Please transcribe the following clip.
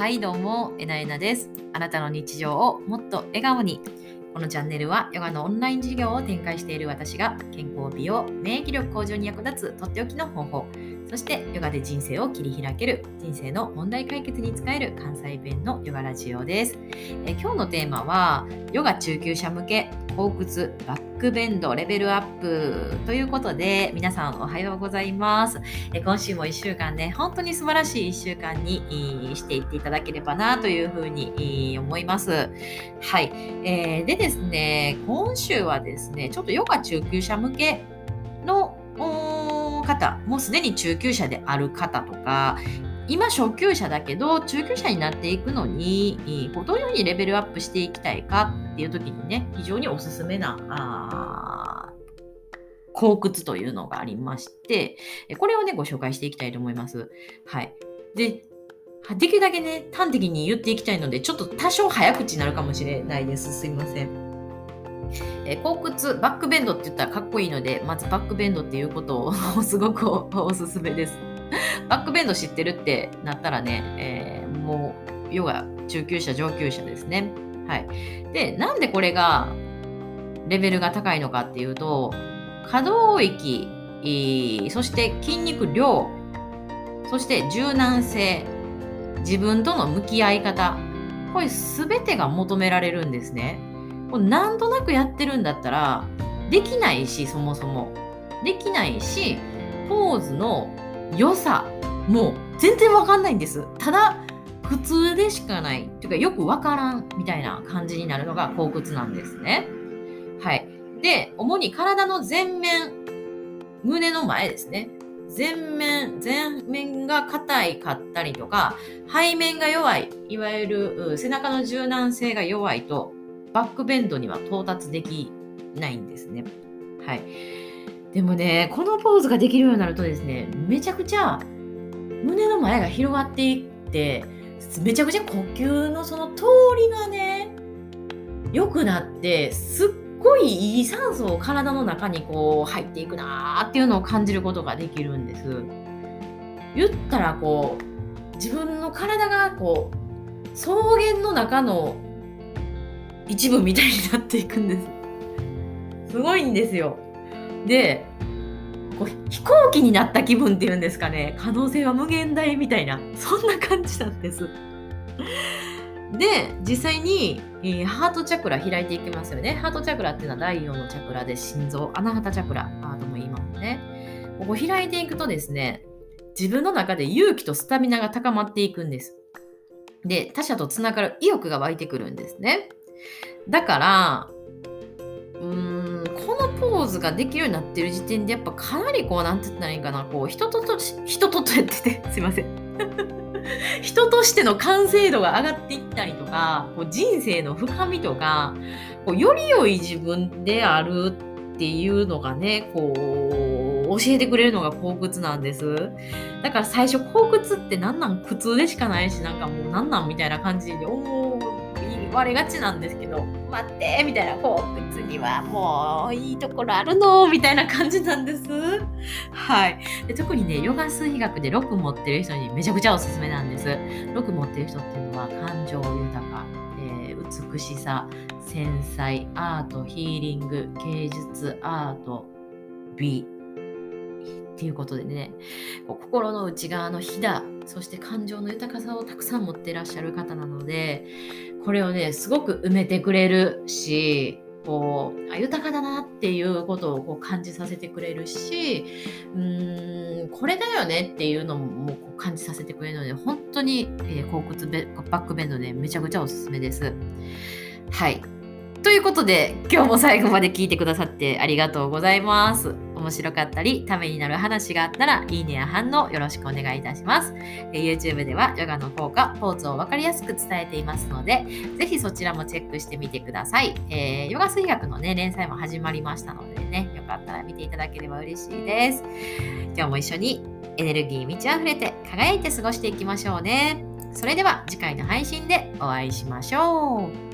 はいどうもえなえなです。あなたの日常をもっと笑顔に。このチャンネルはヨガのオンライン授業を展開している私が健康美容免疫力向上に役立つとっておきの方法。そしてヨガで人生を切り開ける人生の問題解決に使える関西弁のヨガラジオです。え今日のテーマはヨガ中級者向け後屈バックベンドレベルアップということで皆さんおはようございます。え今週も1週間ね本当に素晴らしい1週間にしていっていただければなというふうに思います。はい、えー、でですね今週はですねちょっとヨガ中級者向けの方もうすでに中級者である方とか今初級者だけど中級者になっていくのにどのようにレベルアップしていきたいかっていう時にね非常におすすめなあ後屈というのがありましてこれをねご紹介していきたいと思います。はい、でできるだけね端的に言っていきたいのでちょっと多少早口になるかもしれないです。すいません。えー、後屈バックベンドって言ったらかっこいいのでまずバックベンドっていうことを すごくおすすめです。バックベンド知ってるってなったらね、えー、もう、ヨガ中級者、上級者ですね。はい。で、なんでこれが、レベルが高いのかっていうと、可動域、そして筋肉量、そして柔軟性、自分との向き合い方、これ全てが求められるんですね。これなんとなくやってるんだったら、できないし、そもそも。できないし、ポーズの良さもう全然わかんないんです。ただ、普通でしかない。というか、よくわからんみたいな感じになるのが後屈なんですね。はい。で、主に体の前面、胸の前ですね。前面、前面が硬いかったりとか、背面が弱い、いわゆる背中の柔軟性が弱いと、バックベンドには到達できないんですね。はい。でもね、このポーズができるようになるとですね、めちゃくちゃ胸の前が広がっていって、めちゃくちゃ呼吸のその通りがね、良くなって、すっごいいい酸素を体の中にこう入っていくなーっていうのを感じることができるんです。言ったらこう、自分の体がこう、草原の中の一部みたいになっていくんです。すごいんですよ。でこう飛行機になった気分っていうんですかね可能性は無限大みたいなそんな感じなんです。で実際に、えー、ハートチャクラ開いていきますよね。ハートチャクラっていうのは第4のチャクラで心臓アナハタチャクラとも言いますね。ここ開いていくとですね自分の中で勇気とスタミナが高まっていくんです。で他者とつながる意欲が湧いてくるんですね。だからうーんこのポーズができるようになってる時点でやっぱかなりこうなんて言ったらいいかなこう人とと人ととやってて すいません。人としての完成度が上がっていったりとかこう人生の深みとかこうより良い自分であるっていうのがねこう教えてくれるのが後屈なんです。だから最初後屈って何なん？苦痛でしかないしなんかもう何なん？みたいな感じで思われがちなんですけど待ってみたいな。こう靴にはもういいところあるのみたいな感じなんです。はい。で特にねヨガ数比学で6持ってる人にめちゃくちゃおすすめなんです。6持ってる人っていうのは感情豊か、えー、美しさ繊細アートヒーリング芸術アート美。っていうことでね心の内側のひだそして感情の豊かさをたくさん持ってらっしゃる方なのでこれをねすごく埋めてくれるしこう豊かだなっていうことをこう感じさせてくれるしうーんこれだよねっていうのもこう感じさせてくれるので本当に、えー、骨バックベンドねめちゃくちゃおすすめです。はいということで今日も最後まで聞いてくださってありがとうございます。面白かったり、ためになる話があったら、いいねや反応よろしくお願いいたします。え YouTube ではヨガの効果、ポーズを分かりやすく伝えていますので、ぜひそちらもチェックしてみてください。えー、ヨガ水学のね、連載も始まりましたのでね、よかったら見ていただければ嬉しいです。今日も一緒にエネルギー満ち溢れて輝いて過ごしていきましょうね。それでは次回の配信でお会いしましょう。